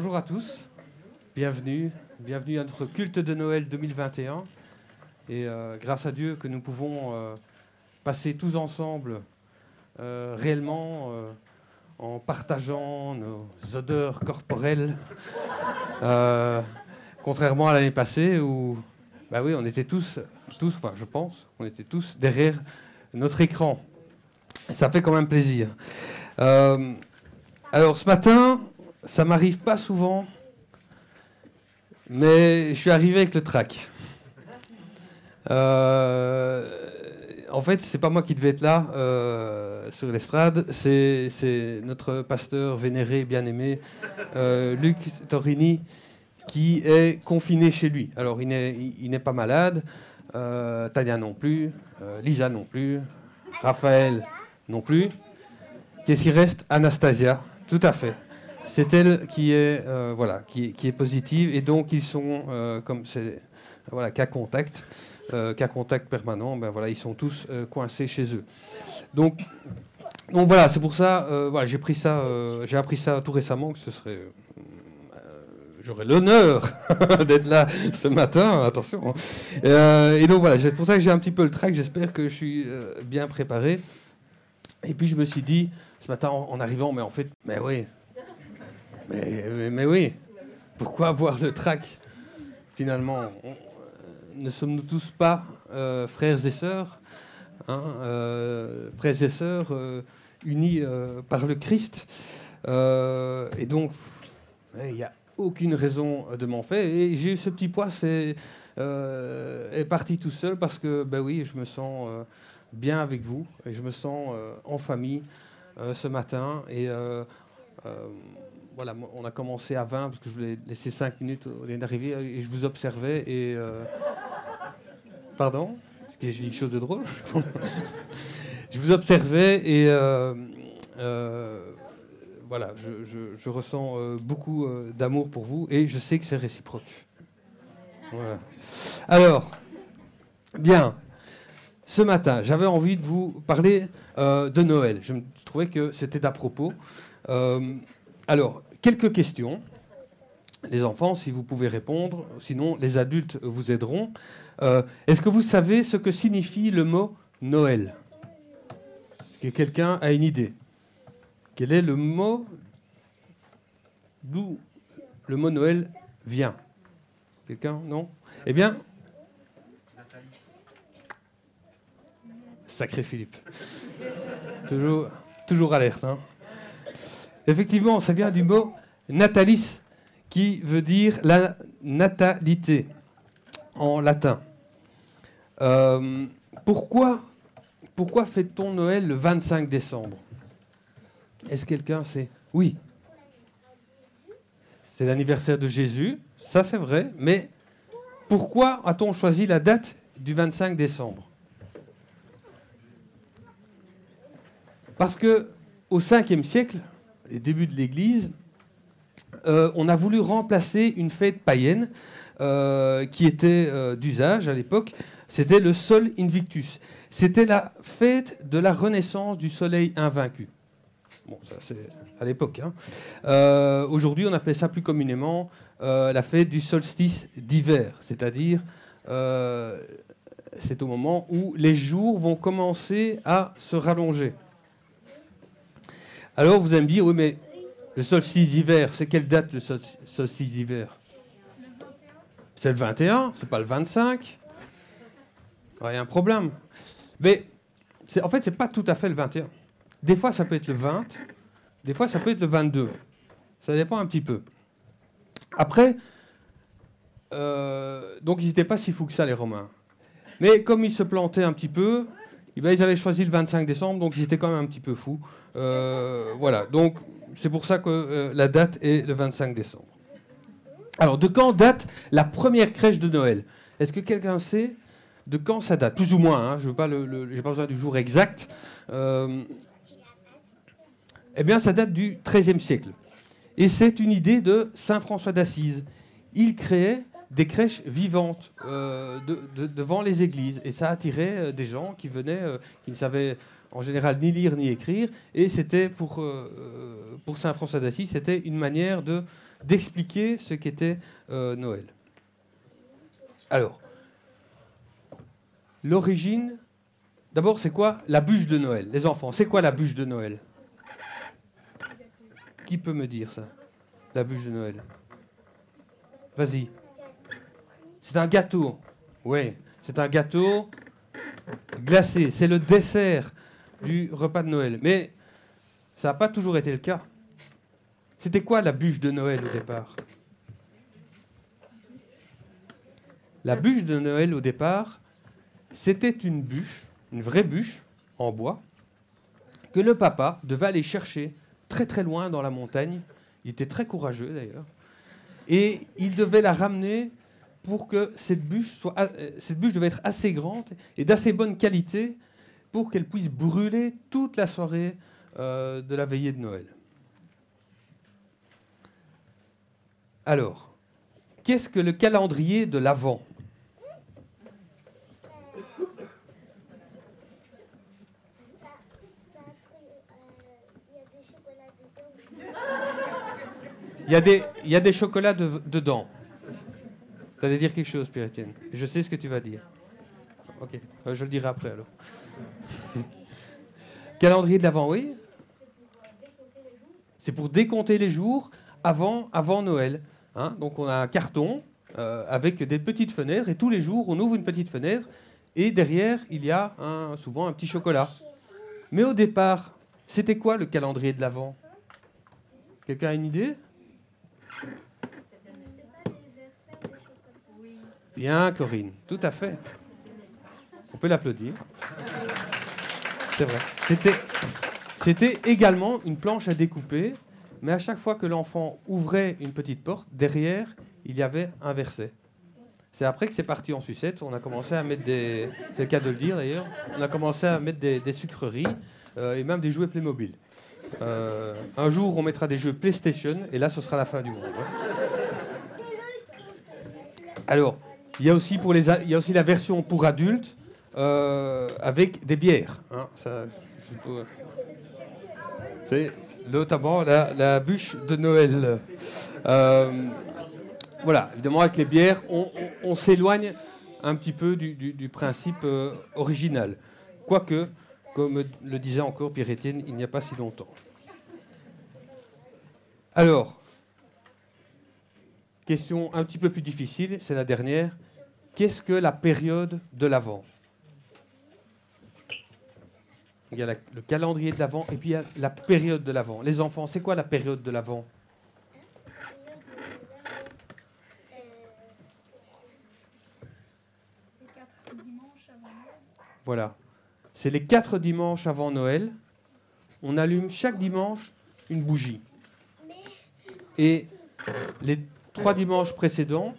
Bonjour à tous, bienvenue, bienvenue à notre culte de Noël 2021. Et euh, grâce à Dieu que nous pouvons euh, passer tous ensemble euh, réellement en partageant nos odeurs corporelles, contrairement à l'année passée où, bah oui, on était tous, tous, enfin je pense, on était tous derrière notre écran. Ça fait quand même plaisir. Alors ce matin, ça m'arrive pas souvent, mais je suis arrivé avec le trac. Euh, en fait, c'est pas moi qui devais être là euh, sur l'estrade, c'est notre pasteur vénéré, bien-aimé, euh, Luc Torini, qui est confiné chez lui. Alors, il n'est pas malade, Tania non plus, Lisa non plus, Raphaël non plus. Qu'est-ce qui reste? Anastasia, tout à fait. C'est elle qui est, euh, voilà, qui, qui est positive et donc ils sont, euh, comme c'est voilà, cas contact, euh, cas contact permanent, ben voilà, ils sont tous euh, coincés chez eux. Donc, donc voilà, c'est pour ça, voilà, j'ai pris ça, j'ai appris ça tout récemment que ce serait, j'aurais l'honneur d'être là ce matin, attention. hein. Et donc voilà, c'est pour ça que j'ai un petit peu le trac. J'espère que je suis bien préparé. Et puis je me suis dit ce matin en arrivant, mais en fait, mais oui, mais, oui, pourquoi avoir le trac finalement? Euh, Ne sommes-nous tous pas euh, frères et sœurs, hein, euh, frères et sœurs unis par le Christ? Et donc, il n'y a aucune raison de m'en faire. Et j'ai eu ce petit poids, c'est est parti tout seul parce que, ben oui, je me sens bien avec vous et je me sens en famille ce matin. Et voilà, on a commencé à 20 parce que je voulais laisser 5 minutes au lieu d'arriver et je vous observais. Et, euh, pardon? J'ai dit quelque chose de drôle? Je vous observais et euh, euh, voilà, je, ressens beaucoup d'amour pour vous et je sais que c'est réciproque. Voilà. Alors, bien, ce matin, j'avais envie de vous parler de Noël. Je me trouvais que c'était à propos. Alors, quelques questions. Les enfants, si vous pouvez répondre, sinon les adultes vous aideront. Euh, Est-ce que vous savez ce que signifie le mot Noël? Est-ce que quelqu'un a une idée? Quel est le mot d'où le mot Noël vient? Quelqu'un? Non? Eh bien, sacré Philippe. toujours, toujours alerte. hein. Effectivement, ça vient du mot natalis, qui veut dire la natalité en latin. Euh, pourquoi, pourquoi fête-t-on Noël le 25 décembre? Est-ce que quelqu'un sait? Oui. C'est l'anniversaire de Jésus, ça c'est vrai, mais pourquoi a-t-on choisi la date du 25 décembre? Parce que au 5e siècle, les débuts de l'Église, euh, on a voulu remplacer une fête païenne euh, qui était euh, d'usage à l'époque. C'était le Sol Invictus. C'était la fête de la renaissance du soleil invaincu. Bon, ça c'est à l'époque. hein. Aujourd'hui, on appelait ça plus communément la fête du solstice d'hiver, c'est-à-dire c'est au moment où les jours vont commencer à se rallonger. Alors vous allez me dire, oui, mais le solstice d'hiver, c'est quelle date le sol- solstice d'hiver? C'est le 21, c'est pas le 25. Il y a un problème. Mais en fait, c'est pas tout à fait le 21. Des fois, ça peut être le 20, des fois, ça peut être le 22. Ça dépend un petit peu. Après, euh, donc ils n'étaient pas si fous que ça, les Romains. Mais comme ils se plantaient un petit peu, eh ben, ils avaient choisi le 25 décembre, donc ils étaient quand même un petit peu fous. Euh, voilà, donc c'est pour ça que euh, la date est le 25 décembre. Alors, de quand date la première crèche de Noël? Est-ce que quelqu'un sait de quand ça date? Plus ou moins, hein, je n'ai pas, besoin du jour exact. Euh, eh bien, ça date du XIIIe siècle. Et c'est une idée de Saint François d'Assise. Il créait des crèches vivantes euh, de- de- devant les églises. Et ça attirait euh, des gens qui venaient, euh, qui ne savaient en général ni lire ni écrire. Et c'était pour, Saint François d'Assise, c'était une manière de d'expliquer ce qu'était Noël. Alors, l'origine, d'abord, c'est quoi la bûche de Noël? Les enfants, c'est quoi la bûche de Noël? Qui peut me dire ça La bûche de Noël? Vas-y. C'est un gâteau. Oui, c'est un gâteau glacé. C'est le dessert du repas de Noël. Mais ça n'a pas toujours été le cas. C'était quoi la bûche de Noël au départ? La bûche de Noël au départ, c'était une bûche, une vraie bûche en bois, que le papa devait aller chercher très très loin dans la montagne. Il était très courageux d'ailleurs. Et il devait la ramener pour que cette bûche soit, euh, cette bûche devait être assez grande et d'assez bonne qualité pour qu'elle puisse brûler toute la soirée euh, de la veillée de Noël. Alors, qu'est-ce que le calendrier de l'Avent? Il y a des, il y a des chocolats dedans. Tu dire quelque chose, pierre Je sais ce que tu vas dire. Ok, euh, je le dirai après alors. Calendrier de l'Avent, oui C'est pour décompter les jours avant, avant Noël. Hein. Donc on a un carton euh, avec des petites fenêtres et tous les jours on ouvre une petite fenêtre et derrière il y a souvent un petit chocolat. Mais au départ, c'était quoi le calendrier de l'Avent Quelqu'un a une idée? Bien, Corinne, tout à fait. On peut l'applaudir. C'est vrai. C'était, c'était également une planche à découper, mais à chaque fois que l'enfant ouvrait une petite porte, derrière, il y avait un verset. C'est après que c'est parti en sucette. On a commencé à mettre des. C'est cas de le dire d'ailleurs. On a commencé à mettre des, sucreries euh, et même des jouets Playmobil. Euh, un jour, on mettra des jeux PlayStation et là, ce sera la fin du monde. Hein. Alors, il y a aussi, pour les, il y a aussi la version pour adultes euh, avec des bières. Hein, c'est notamment la, bûche de Noël. Euh, voilà, évidemment, avec les bières, on, s'éloigne un petit peu du, principe euh, original. Quoique, comme le disait encore Pierre-Étienne il n'y a pas si longtemps. Alors, question un petit peu plus difficile, c'est la dernière. Qu'est-ce que la période de l'Avent? Il y a le calendrier de l'Avent et puis il y a la période de l'Avent. Les enfants, c'est quoi la période de l'Avent? Voilà. C'est les quatre dimanches avant Noël. On allume chaque dimanche une bougie. Et les trois dimanches précédents,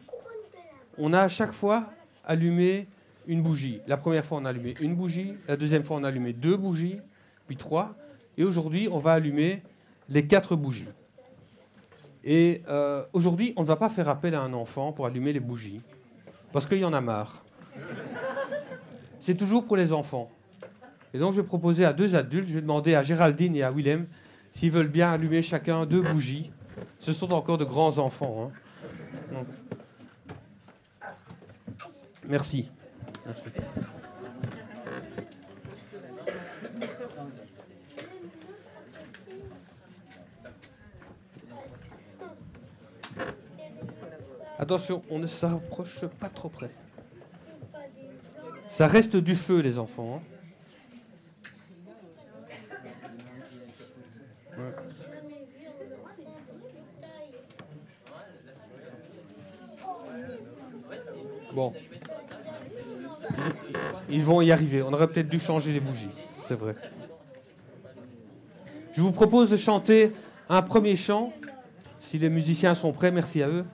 on a à chaque fois allumé une bougie. La première fois, on a allumé une bougie. La deuxième fois, on a allumé deux bougies, puis trois. Et aujourd'hui, on va allumer les quatre bougies. Et euh, aujourd'hui, on ne va pas faire appel à un enfant pour allumer les bougies, parce qu'il y en a marre. C'est toujours pour les enfants. Et donc, je vais proposer à deux adultes, je vais demander à Géraldine et à Willem s'ils veulent bien allumer chacun deux bougies. Ce sont encore de grands enfants. Hein. Merci. Attention, on ne s'approche pas trop près. Ça reste du feu, les enfants. Hein. Bon. Ils vont y arriver. On aurait peut-être dû changer les bougies. C'est vrai. Je vous propose de chanter un premier chant. Si les musiciens sont prêts, merci à eux.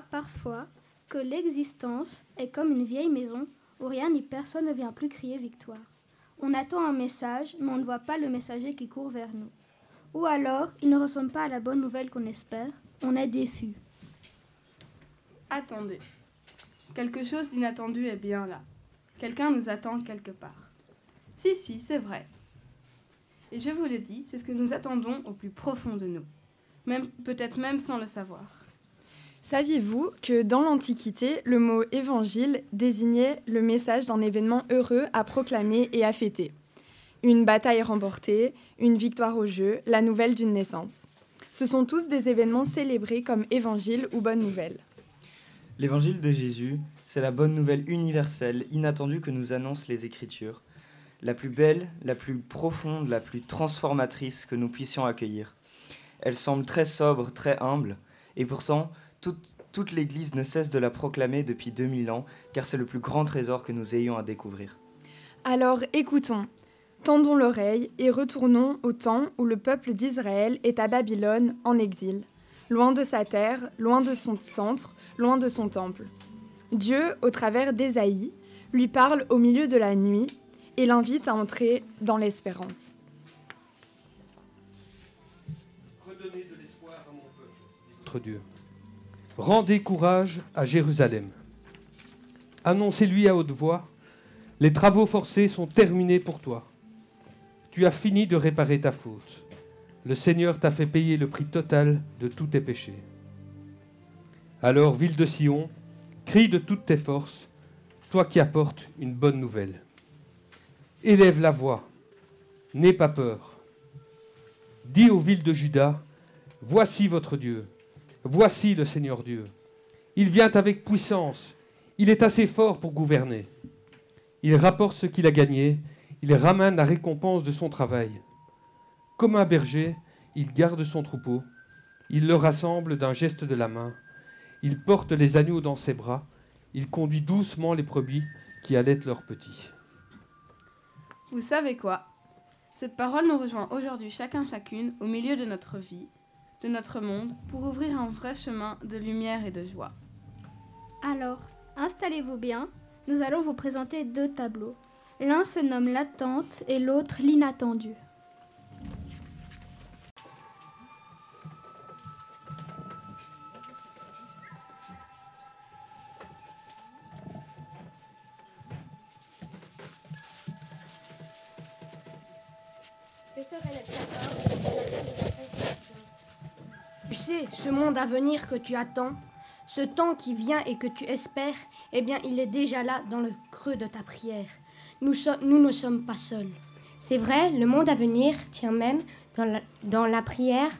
Parfois que l'existence est comme une vieille maison où rien ni personne ne vient plus crier victoire On attend un message, mais on ne voit pas le messager qui court vers nous. Ou alors, il ne ressemble pas à la bonne nouvelle qu'on espère, on est déçu. Attendez. Quelque chose d'inattendu est bien là. Quelqu'un nous attend quelque part. Si, si, c'est vrai. Et je vous le dis, c'est ce que nous attendons au plus profond de nous, peut-être même sans le savoir. Saviez-vous que dans l'Antiquité, le mot évangile désignait le message d'un événement heureux à proclamer et à fêter? Une bataille remportée, une victoire au jeu, la nouvelle d'une naissance. Ce sont tous des événements célébrés comme évangile ou bonne nouvelle. L'évangile de Jésus, c'est la bonne nouvelle universelle, inattendue que nous annoncent les Écritures, la plus belle, la plus profonde, la plus transformatrice que nous puissions accueillir. Elle semble très sobre, très humble, et pourtant, toute, toute l'Église ne cesse de la proclamer depuis 2000 ans, car c'est le plus grand trésor que nous ayons à découvrir. Alors écoutons, tendons l'oreille et retournons au temps où le peuple d'Israël est à Babylone en exil loin de sa terre, loin de son centre, loin de son temple. Dieu, au travers d'Ésaïe, lui parle au milieu de la nuit et l'invite à entrer dans l'espérance. Redonnez de l'espoir à mon peuple, votre Dieu. Rendez courage à Jérusalem. Annoncez-lui à haute voix, les travaux forcés sont terminés pour toi. Tu as fini de réparer ta faute le Seigneur t'a fait payer le prix total de tous tes péchés. Alors, ville de Sion, crie de toutes tes forces, toi qui apportes une bonne nouvelle. Élève la voix, n'aie pas peur. Dis aux villes de Juda, voici votre Dieu, voici le Seigneur Dieu. Il vient avec puissance, il est assez fort pour gouverner. Il rapporte ce qu'il a gagné, il ramène la récompense de son travail. Comme un berger, il garde son troupeau, il le rassemble d'un geste de la main, il porte les agneaux dans ses bras, il conduit doucement les brebis qui allaitent leurs petits. Vous savez quoi? Cette parole nous rejoint aujourd'hui chacun chacune au milieu de notre vie, notre monde, pour ouvrir un vrai chemin de lumière et de joie. Alors, installez-vous bien, nous allons vous présenter deux tableaux. L'un se nomme l'attente et l'autre l'inattendu. Ce monde à venir que tu attends, ce temps qui vient et que tu espères, eh bien, il est déjà là dans le creux de ta prière. Nous, nous ne sommes pas seuls. C'est vrai, le monde à venir tient même dans la, dans la prière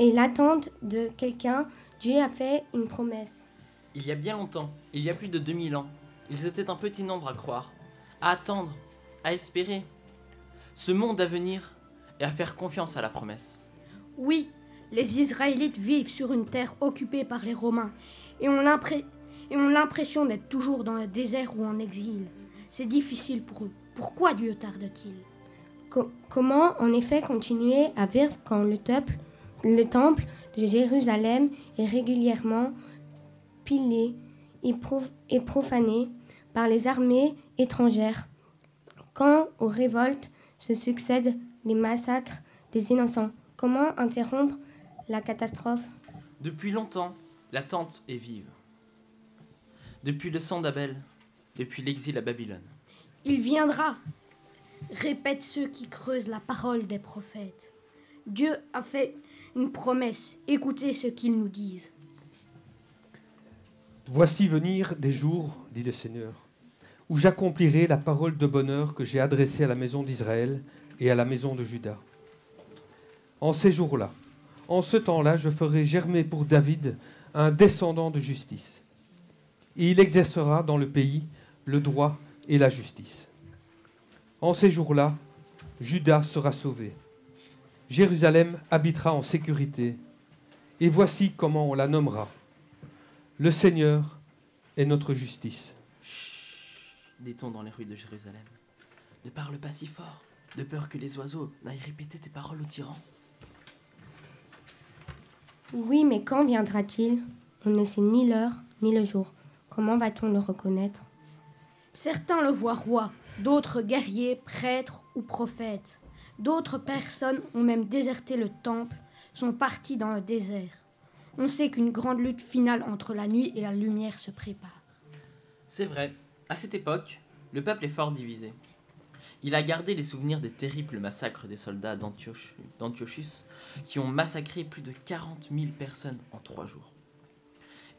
et l'attente de quelqu'un. Dieu a fait une promesse. Il y a bien longtemps, il y a plus de 2000 ans, ils étaient un petit nombre à croire, à attendre, à espérer. Ce monde à venir et à faire confiance à la promesse. Oui, les Israélites vivent sur une terre occupée par les Romains et ont l'impression d'être toujours dans le désert ou en exil. C'est difficile pour eux. Pourquoi Dieu tarde-t-il? Comment en effet continuer à vivre quand le, temple, le temple de Jérusalem est régulièrement pilé et profané par les armées étrangères? Quand aux révoltes se succèdent les massacres des innocents? Comment interrompre la catastrophe Depuis longtemps, l'attente est vive. Depuis le sang d'Abel, depuis l'exil à Babylone. Il viendra, répètent ceux qui creusent la parole des prophètes. Dieu a fait une promesse, écoutez ce qu'ils nous disent. Voici venir des jours, dit le Seigneur, où j'accomplirai la parole de bonheur que j'ai adressée à la maison d'Israël et à la maison de Juda. En ces jours-là, en ce temps-là, je ferai germer pour David un descendant de justice. Et il exercera dans le pays le droit et la justice. En ces jours-là, Juda sera sauvé. Jérusalem habitera en sécurité. Et voici comment on la nommera. Le Seigneur est notre justice. Chut, dit-on dans les rues de Jérusalem. Ne parle pas si fort de peur que les oiseaux n'aillent répéter tes paroles aux tyrans. Oui, mais quand viendra-t-il? On ne sait ni l'heure ni le jour. Comment va-t-on le reconnaître? Certains le voient roi, d'autres guerriers, prêtres ou prophètes. D'autres personnes ont même déserté le temple, sont partis dans le désert. On sait qu'une grande lutte finale entre la nuit et la lumière se prépare. C'est vrai, à cette époque, le peuple est fort divisé. Il a gardé les souvenirs des terribles massacres des soldats d'Antiochus, qui ont massacré plus de 40 000 personnes en trois jours.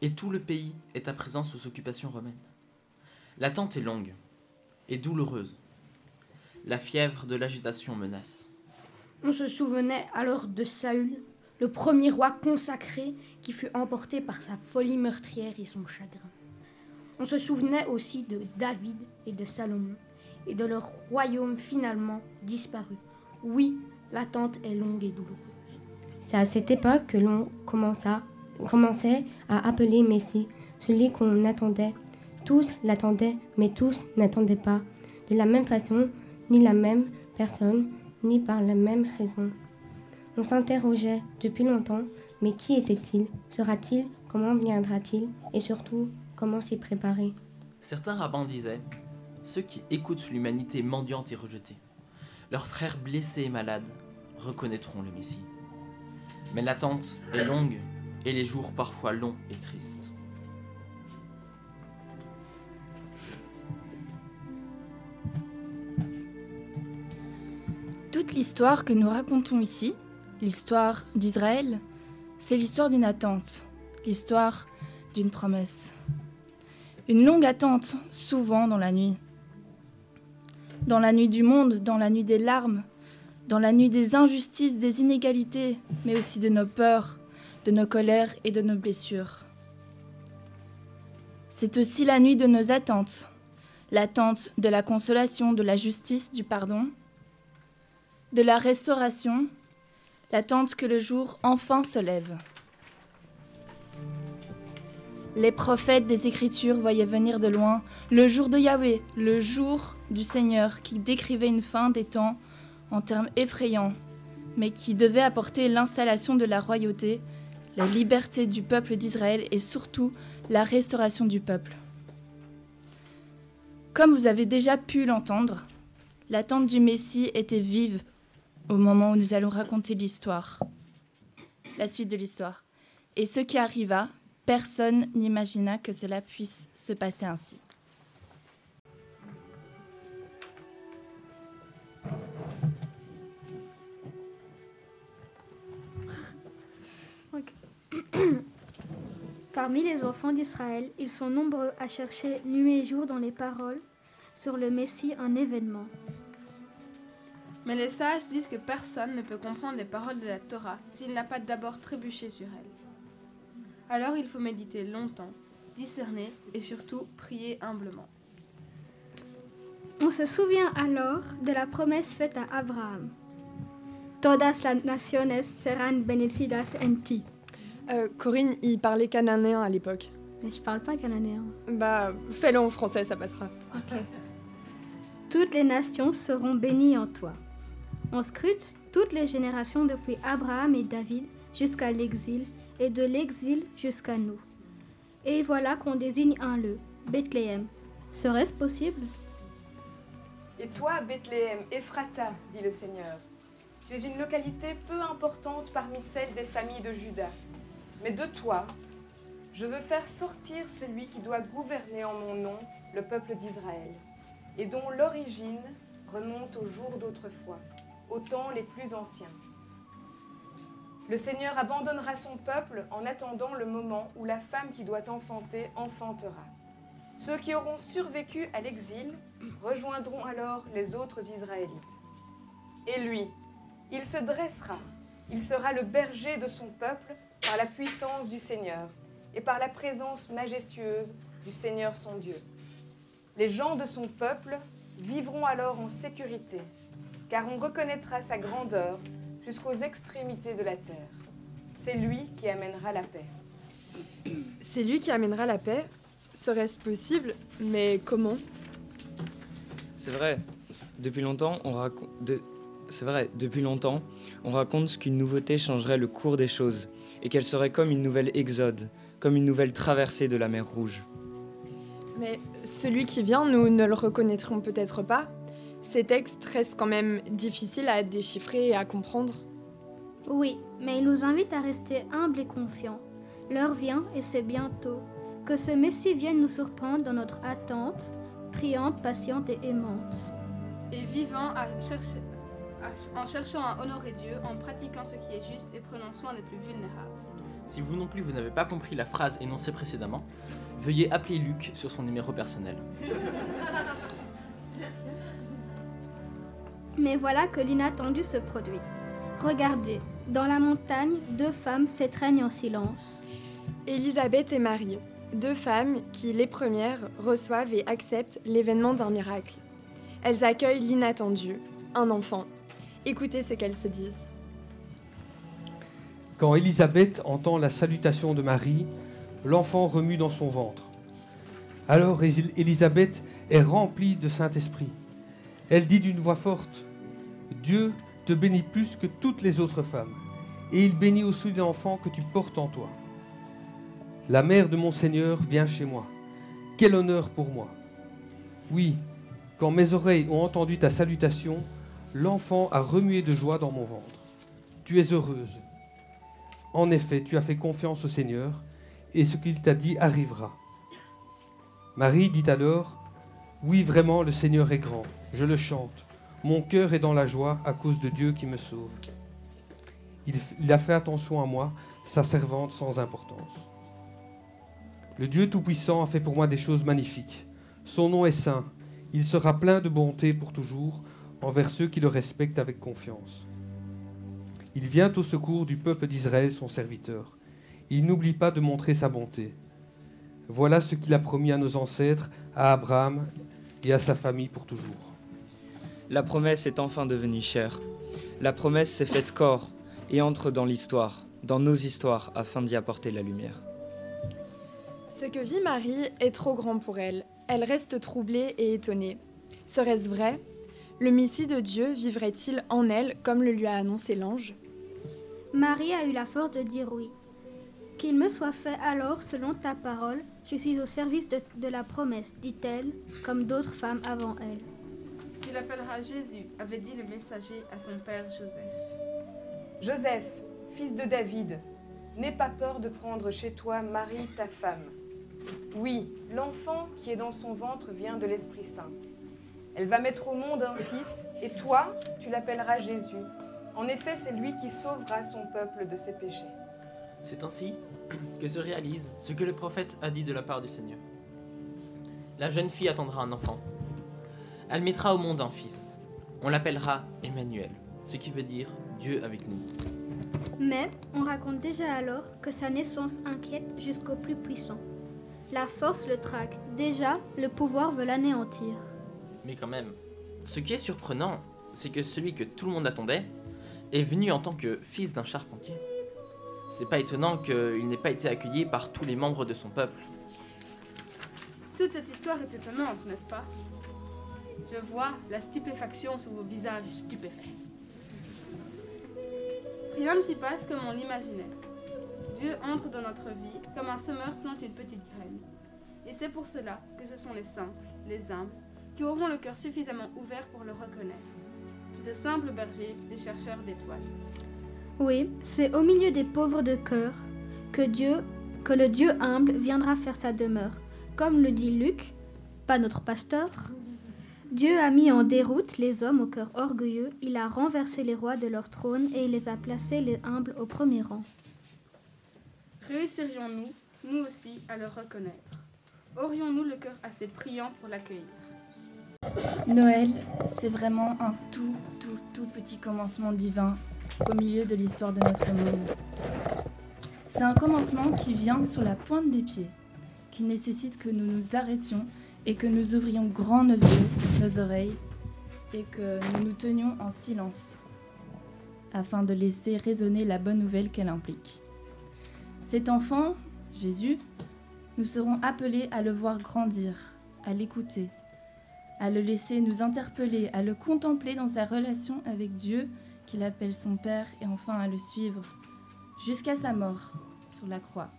Et tout le pays est à présent sous occupation romaine. L'attente est longue et douloureuse. La fièvre de l'agitation menace. On se souvenait alors de Saül, le premier roi consacré qui fut emporté par sa folie meurtrière et son chagrin. On se souvenait aussi de David et de Salomon et de leur royaume finalement disparu. Oui, l'attente est longue et douloureuse. C'est à cette époque que l'on commença, commençait à appeler Messie, celui qu'on attendait. Tous l'attendaient, mais tous n'attendaient pas. De la même façon, ni la même personne, ni par la même raison. On s'interrogeait depuis longtemps, mais qui était-il? Sera-t-il? Comment viendra-t-il? Et surtout, comment s'y préparer? Certains rabbins disaient Ceux qui écoutent l'humanité mendiante et rejetée, leurs frères blessés et malades, reconnaîtront le Messie. Mais l'attente est longue et les jours parfois longs et tristes. Toute l'histoire que nous racontons ici, l'histoire d'Israël, c'est l'histoire d'une attente, l'histoire d'une promesse. Une longue attente, souvent dans la nuit. Dans la nuit du monde, dans la nuit des larmes, dans la nuit des injustices, des inégalités, mais aussi de nos peurs, de nos colères et de nos blessures. C'est aussi la nuit de nos attentes, l'attente de la consolation, de la justice, du pardon, de la restauration, l'attente que le jour enfin se lève. Les prophètes des Écritures voyaient venir de loin le jour de Yahweh, le jour du Seigneur qui décrivait une fin des temps en termes effrayants, mais qui devait apporter l'installation de la royauté, la liberté du peuple d'Israël et surtout la restauration du peuple. Comme vous avez déjà pu l'entendre, l'attente du Messie était vive au moment où nous allons raconter l'histoire, la suite de l'histoire. Et ce qui arriva, personne n'imagina que cela puisse se passer ainsi. Parmi les enfants d'Israël, ils sont nombreux à chercher nuit et jour dans les paroles sur le Messie un événement. Mais les sages disent que personne ne peut comprendre les paroles de la Torah s'il n'a pas d'abord trébuché sur elles. Alors il faut méditer longtemps, discerner et surtout prier humblement. On se souvient alors de la promesse faite à Abraham. Todas las naciones serán bendecidas en ti. Euh, Corinne, il parlait cananéen à l'époque. Mais je parle pas cananéen. Bah, fais-le en français, ça passera. Ok. Toutes les nations seront bénies en toi. On scrute toutes les générations depuis Abraham et David jusqu'à l'exil et de l'exil jusqu'à nous. Et voilà qu'on désigne un lieu, Bethléem. Serait-ce possible? Et toi, Bethléem, Ephrata, dit le Seigneur, tu es une localité peu importante parmi celles des familles de Juda. Mais de toi, je veux faire sortir celui qui doit gouverner en mon nom le peuple d'Israël, et dont l'origine remonte aux jours d'autrefois, aux temps les plus anciens. Le Seigneur abandonnera son peuple en attendant le moment où la femme qui doit enfanter enfantera. Ceux qui auront survécu à l'exil rejoindront alors les autres Israélites. Et lui, il se dressera, il sera le berger de son peuple par la puissance du Seigneur et par la présence majestueuse du Seigneur son Dieu. Les gens de son peuple vivront alors en sécurité, car on reconnaîtra sa grandeur jusqu'aux extrémités de la terre. C'est lui qui amènera la paix. C'est lui qui amènera la paix. Serait-ce possible? Mais comment? C'est vrai. Depuis longtemps, on raconte. de- c'est vrai, depuis longtemps, on raconte qu'une nouveauté changerait le cours des choses et qu'elle serait comme une nouvelle exode, comme une nouvelle traversée de la mer Rouge. Mais celui qui vient, nous ne le reconnaîtrons peut-être pas. Ces textes restent quand même difficiles à déchiffrer et à comprendre. Oui, mais il nous invite à rester humbles et confiants. L'heure vient, et c'est bientôt, que ce Messie vienne nous surprendre dans notre attente, priante, patiente et aimante. Et vivant à chercher, à- en cherchant à honorer Dieu, en pratiquant ce qui est juste et prenant soin des plus vulnérables. Si vous non plus vous n'avez pas compris la phrase énoncée précédemment, veuillez appeler Luc sur son numéro personnel. Mais voilà que l'inattendu se produit. Regardez, dans la montagne, deux femmes s'étreignent en silence. Élisabeth et Marie, deux femmes qui, les premières, reçoivent et acceptent l'événement d'un miracle. Elles accueillent l'inattendu, un enfant. Écoutez ce qu'elles se disent. Quand Élisabeth entend la salutation de Marie, l'enfant remue dans son ventre. Alors Élisabeth est remplie de Saint-Esprit. Elle dit d'une voix forte, Dieu te bénit plus que toutes les autres femmes, et il bénit aussi l'enfant que tu portes en toi. La mère de mon Seigneur vient chez moi. Quel honneur pour moi. Oui, quand mes oreilles ont entendu ta salutation, l'enfant a remué de joie dans mon ventre. Tu es heureuse. En effet, tu as fait confiance au Seigneur, et ce qu'il t'a dit arrivera. Marie dit alors, Oui, vraiment, le Seigneur est grand, je le chante, mon cœur est dans la joie à cause de Dieu qui me sauve. Il, a fait attention à moi, sa servante sans importance. Le Dieu Tout-Puissant a fait pour moi des choses magnifiques. Son nom est saint, il sera plein de bonté pour toujours envers ceux qui le respectent avec confiance. Il vient au secours du peuple d'Israël, son serviteur. Il n'oublie pas de montrer sa bonté. Voilà ce qu'il a promis à nos ancêtres, à Abraham et à sa famille pour toujours. La promesse est enfin devenue chère. La promesse s'est faite corps et entre dans l'histoire, dans nos histoires, afin d'y apporter la lumière. Ce que vit Marie est trop grand pour elle. Elle reste troublée et étonnée. Serait-ce vrai? Le Messie de Dieu vivrait-il en elle comme le lui a annoncé l'ange? Marie a eu la force de dire oui. Qu'il me soit fait alors selon ta parole, je suis au service de, de la promesse, dit-elle, comme d'autres femmes avant elle. Tu l'appelleras Jésus, avait dit le messager à son père Joseph. Joseph, fils de David, n'aie pas peur de prendre chez toi Marie, ta femme. Oui, l'enfant qui est dans son ventre vient de l'Esprit Saint. Elle va mettre au monde un fils, et toi, tu l'appelleras Jésus. En effet, c'est lui qui sauvera son peuple de ses péchés. C'est ainsi que se réalise ce que le prophète a dit de la part du Seigneur. La jeune fille attendra un enfant. Elle mettra au monde un fils. On l'appellera Emmanuel, ce qui veut dire Dieu avec nous. Mais on raconte déjà alors que sa naissance inquiète jusqu'au plus puissant. La force le traque. Déjà, le pouvoir veut l'anéantir. Mais quand même, ce qui est surprenant, c'est que celui que tout le monde attendait est venu en tant que fils d'un charpentier. C'est pas étonnant qu'il n'ait pas été accueilli par tous les membres de son peuple. Toute cette histoire est étonnante, n'est-ce pas? Je vois la stupéfaction sur vos visages stupéfaits. Rien ne s'y passe comme on l'imaginait. Dieu entre dans notre vie comme un semeur plante une petite graine. Et c'est pour cela que ce sont les saints, les âmes, qui auront le cœur suffisamment ouvert pour le reconnaître. De simples bergers, des chercheurs d'étoiles. Oui, c'est au milieu des pauvres de cœur que Dieu, que le Dieu humble viendra faire sa demeure. Comme le dit Luc, pas notre pasteur. Dieu a mis en déroute les hommes au cœur orgueilleux, il a renversé les rois de leur trône et il les a placés les humbles au premier rang. Réussirions-nous, nous aussi, à le reconnaître? Aurions-nous le cœur assez priant pour l'accueillir? Noël, c'est vraiment un tout, tout, tout petit commencement divin au milieu de l'histoire de notre monde. C'est un commencement qui vient sur la pointe des pieds, qui nécessite que nous nous arrêtions et que nous ouvrions grand nos yeux, nos oreilles, et que nous nous tenions en silence, afin de laisser résonner la bonne nouvelle qu'elle implique. Cet enfant, Jésus, nous serons appelés à le voir grandir, à l'écouter, à le laisser nous interpeller, à le contempler dans sa relation avec Dieu, qu'il appelle son Père, et enfin à le suivre jusqu'à sa mort sur la croix,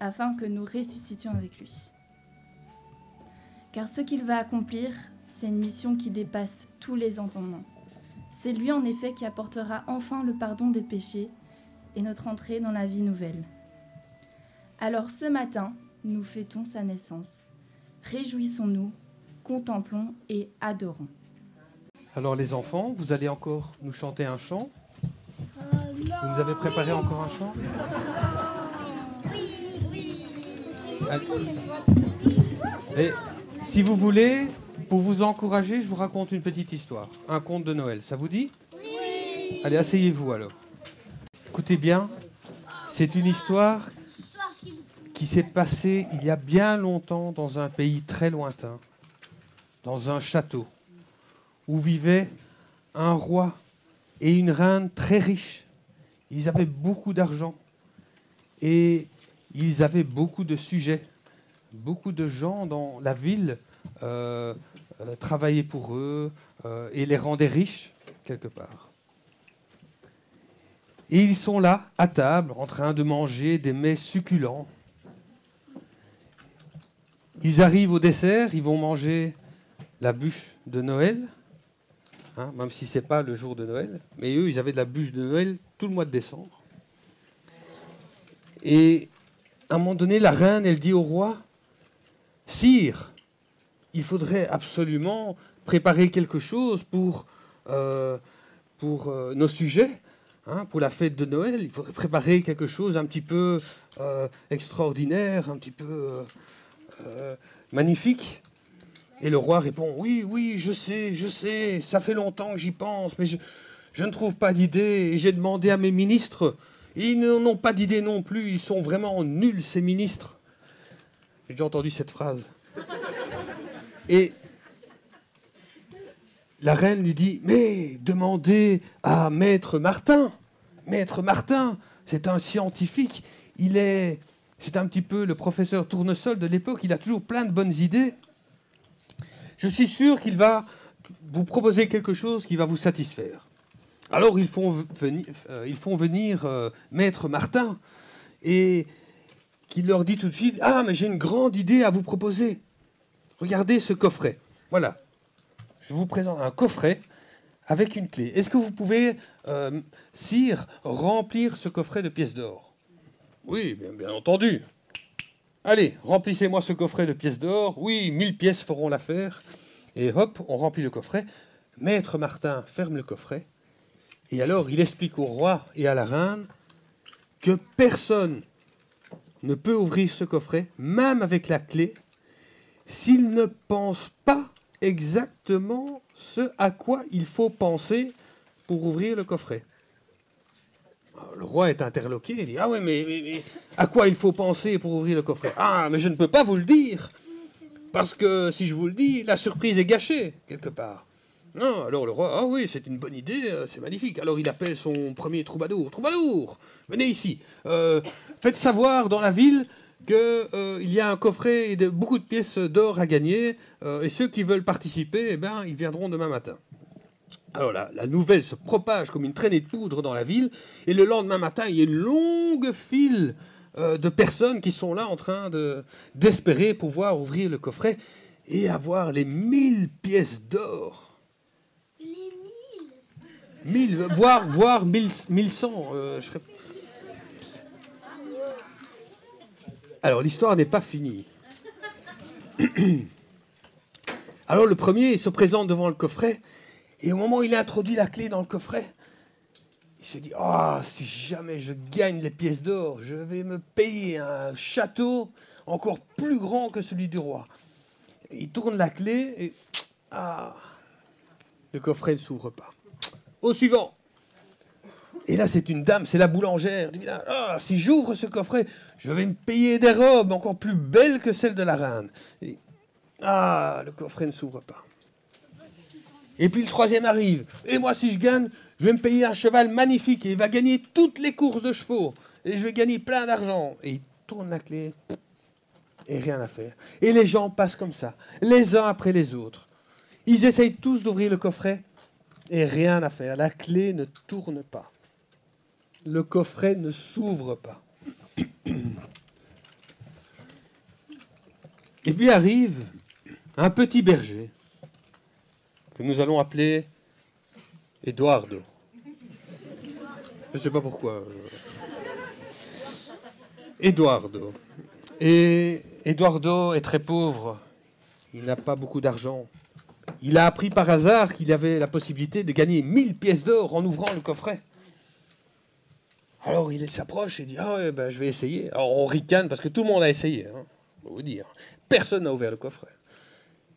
afin que nous ressuscitions avec lui. Car ce qu'il va accomplir, c'est une mission qui dépasse tous les entendements. C'est lui en effet qui apportera enfin le pardon des péchés et notre entrée dans la vie nouvelle. Alors ce matin, nous fêtons sa naissance. Réjouissons-nous, contemplons et adorons. Alors les enfants, vous allez encore nous chanter un chant? Vous nous avez préparé encore un chant? Et si vous voulez, pour vous encourager, je vous raconte une petite histoire, un conte de Noël. Ça vous dit? Oui. Allez, asseyez-vous alors. Écoutez bien, c'est une histoire qui s'est passée il y a bien longtemps dans un pays très lointain, dans un château, où vivait un roi et une reine très riches. Ils avaient beaucoup d'argent et ils avaient beaucoup de sujets. Beaucoup de gens dans la ville euh, euh, travaillaient pour eux euh, et les rendaient riches quelque part. Et ils sont là, à table, en train de manger des mets succulents. Ils arrivent au dessert, ils vont manger la bûche de Noël, hein, même si ce n'est pas le jour de Noël. Mais eux, ils avaient de la bûche de Noël tout le mois de décembre. Et à un moment donné, la reine, elle dit au roi, Sire, il faudrait absolument préparer quelque chose pour, euh, euh, nos sujets, hein, pour la fête de Noël. Il faudrait préparer quelque chose un petit peu euh, extraordinaire, un petit peu magnifique. Et le roi répond, oui, oui, je sais, je sais, ça fait longtemps que j'y pense, mais je, ne trouve pas d'idée. J'ai demandé à mes ministres, ils n'ont pas d'idée non plus, ils sont vraiment nuls, ces ministres. J'ai déjà entendu cette phrase. Et la reine lui dit, mais demandez à Maître Martin. Maître Martin, c'est un scientifique. Il est, c'est un petit peu le professeur Tournesol de l'époque. Il a toujours plein de bonnes idées. Je suis sûr qu'il va vous proposer quelque chose qui va vous satisfaire. Alors ils font venir, euh, ils font venir euh, Maître Martin et qui leur dit tout de suite Ah, mais j'ai une grande idée à vous proposer. Regardez ce coffret. Voilà. Je vous présente un coffret avec une clé. Est-ce que vous pouvez, euh, sire, remplir ce coffret de pièces d'or? Oui, bien, bien, entendu. Allez, remplissez-moi ce coffret de pièces d'or. Oui, mille pièces feront l'affaire. Et hop, on remplit le coffret. Maître Martin ferme le coffret. Et alors, il explique au roi et à la reine que personne ne peut ouvrir ce coffret, même avec la clé, s'il ne pense pas exactement ce à quoi il faut penser pour ouvrir le coffret. Le roi est interloqué, il dit Ah oui, mais, à quoi il faut penser pour ouvrir le coffret Ah, mais je ne peux pas vous le dire, parce que si je vous le dis, la surprise est gâchée, quelque part. Non, alors le roi, ah oui, c'est une bonne idée, euh, c'est magnifique. Alors il appelle son premier troubadour. Troubadour, venez ici. Euh, faites savoir dans la ville qu'il euh, y a un coffret et de, beaucoup de pièces d'or à gagner, et ceux qui veulent participer, eh ben, ils viendront demain matin. Alors la, nouvelle se propage comme une traînée de poudre dans la ville, et le lendemain matin, il y a une longue file de personnes qui sont là en train de, d'espérer pouvoir ouvrir le coffret et avoir les mille pièces d'or. Voire, voire mille, mille cent. je. Alors l'histoire n'est pas finie. Alors le premier se présente devant le coffret et au moment où il introduit la clé dans le coffret, il se dit Ah, si jamais je gagne les pièces d'or, je vais me payer un château encore plus grand que celui du roi. il tourne la clé et Ah, le coffret ne s'ouvre pas. Au suivant. Et là, c'est une dame, c'est la boulangère. Ah, si j'ouvre ce coffret, je vais me payer des robes encore plus belles que celles de la reine. Ah, le coffret ne s'ouvre pas. Et puis le troisième arrive. Et moi, si je gagne, je vais me payer un cheval magnifique et il va gagner toutes les courses de chevaux. Et je vais gagner plein d'argent. Et il tourne la clé et rien à faire. Et les gens passent comme ça, les uns après les autres. Ils essayent tous d'ouvrir le coffret et rien à faire. La clé ne tourne pas. Le coffret ne s'ouvre pas. Et puis arrive un petit berger que nous allons appeler Eduardo. Je ne sais pas pourquoi. Eduardo. Et Eduardo est très pauvre. Il n'a pas beaucoup d'argent. Il a appris par hasard qu'il avait la possibilité de gagner 1000 pièces d'or en ouvrant le coffret. Alors il s'approche et dit Ah, ben, je vais essayer. Alors on ricane parce que tout le monde a essayé. Hein, vous dire. Personne n'a ouvert le coffret.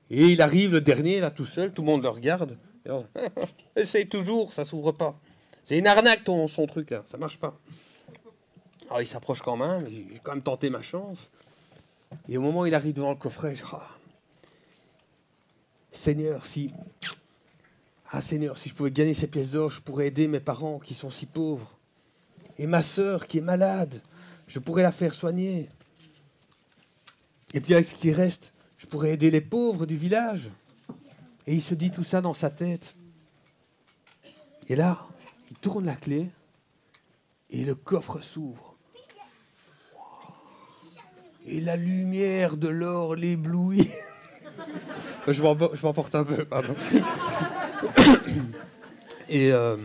Et il arrive le dernier, là, tout seul, tout le monde le regarde. Essaye toujours, ça s'ouvre pas. C'est une arnaque ton, son truc là, ça marche pas. Alors il s'approche quand même, j'ai quand même tenté ma chance. Et au moment où il arrive devant le coffret, je dis, ah, Seigneur, si. Ah Seigneur, si je pouvais gagner ces pièces d'or, je pourrais aider mes parents qui sont si pauvres. Et ma sœur qui est malade, je pourrais la faire soigner. Et puis avec ce qui reste, je pourrais aider les pauvres du village. Et il se dit tout ça dans sa tête. Et là, il tourne la clé et le coffre s'ouvre. Et la lumière de l'or l'éblouit. je m'emporte un peu, pardon. Et, euh,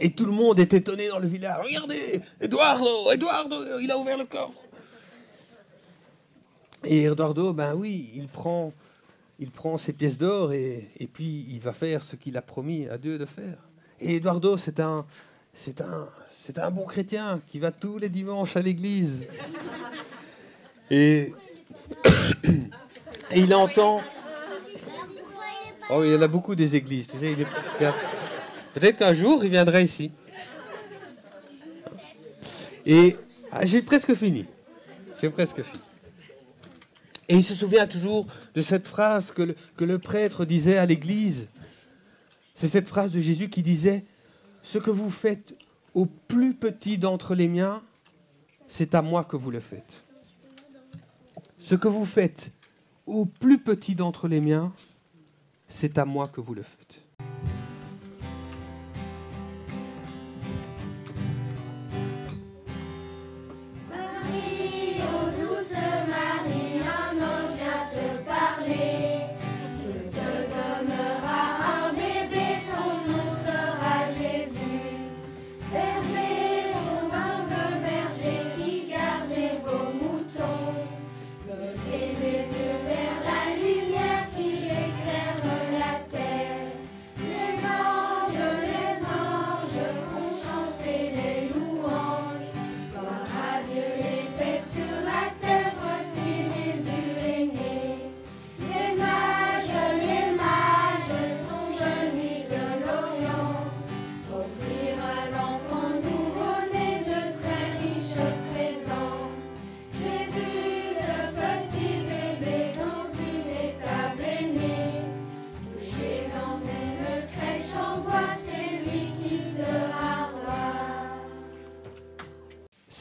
et tout le monde est étonné dans le village. Regardez, Eduardo, Eduardo, il a ouvert le coffre. Et Eduardo, ben oui, il prend, il prend ses pièces d'or et, et, puis il va faire ce qu'il a promis à Dieu de faire. Et Eduardo, c'est un, c'est un, c'est un bon chrétien qui va tous les dimanches à l'église. Et, et il entend. Oh, il y en a beaucoup des églises. Tu sais, Peut-être qu'un jour, il viendra ici. Et ah, j'ai presque fini. J'ai presque fini. Et il se souvient toujours de cette phrase que le, que le prêtre disait à l'église. C'est cette phrase de Jésus qui disait, Ce que vous faites au plus petit d'entre les miens, c'est à moi que vous le faites. Ce que vous faites au plus petit d'entre les miens, c'est à moi que vous le faites.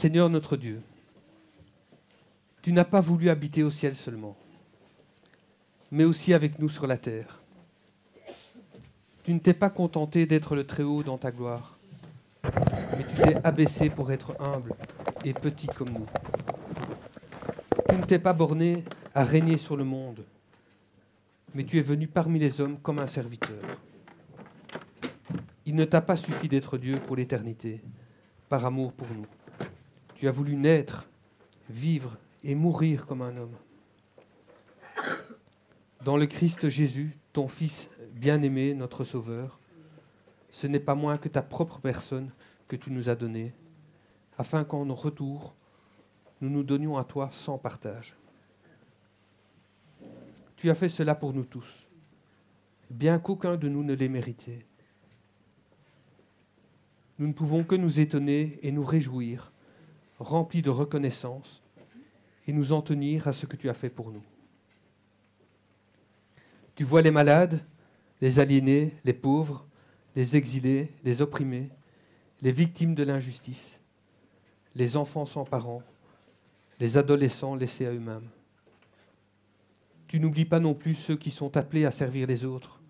Seigneur notre Dieu, tu n'as pas voulu habiter au ciel seulement, mais aussi avec nous sur la terre. Tu ne t'es pas contenté d'être le Très-Haut dans ta gloire, mais tu t'es abaissé pour être humble et petit comme nous. Tu ne t'es pas borné à régner sur le monde, mais tu es venu parmi les hommes comme un serviteur. Il ne t'a pas suffi d'être Dieu pour l'éternité, par amour pour nous. Tu as voulu naître, vivre et mourir comme un homme. Dans le Christ Jésus, ton Fils bien-aimé, notre Sauveur, ce n'est pas moins que ta propre personne que tu nous as donnée, afin qu'en retour, nous nous donnions à toi sans partage. Tu as fait cela pour nous tous, bien qu'aucun de nous ne l'ait mérité. Nous ne pouvons que nous étonner et nous réjouir remplis de reconnaissance et nous en tenir à ce que tu as fait pour nous. Tu vois les malades, les aliénés, les pauvres, les exilés, les opprimés, les victimes de l'injustice, les enfants sans parents, les adolescents laissés à eux-mêmes. tu n'oublies pas non plus ceux qui sont appelés à servir les autres,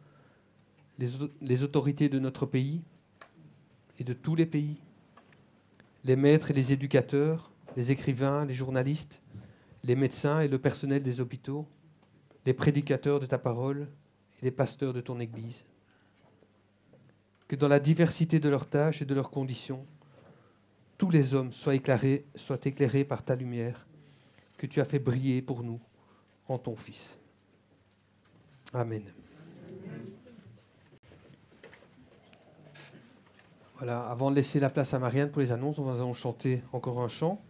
les, au- les autorités de notre pays et de tous les pays, les maîtres et les éducateurs, les écrivains, les journalistes, les médecins et le personnel des hôpitaux, les prédicateurs de ta parole et les pasteurs de ton Église. Que dans la diversité de leurs tâches et de leurs conditions, tous les hommes soient éclairés, soient éclairés par ta lumière que tu as fait briller pour nous en ton Fils. Amen. Avant de laisser la place à Marianne pour les annonces, nous allons chanter encore un chant.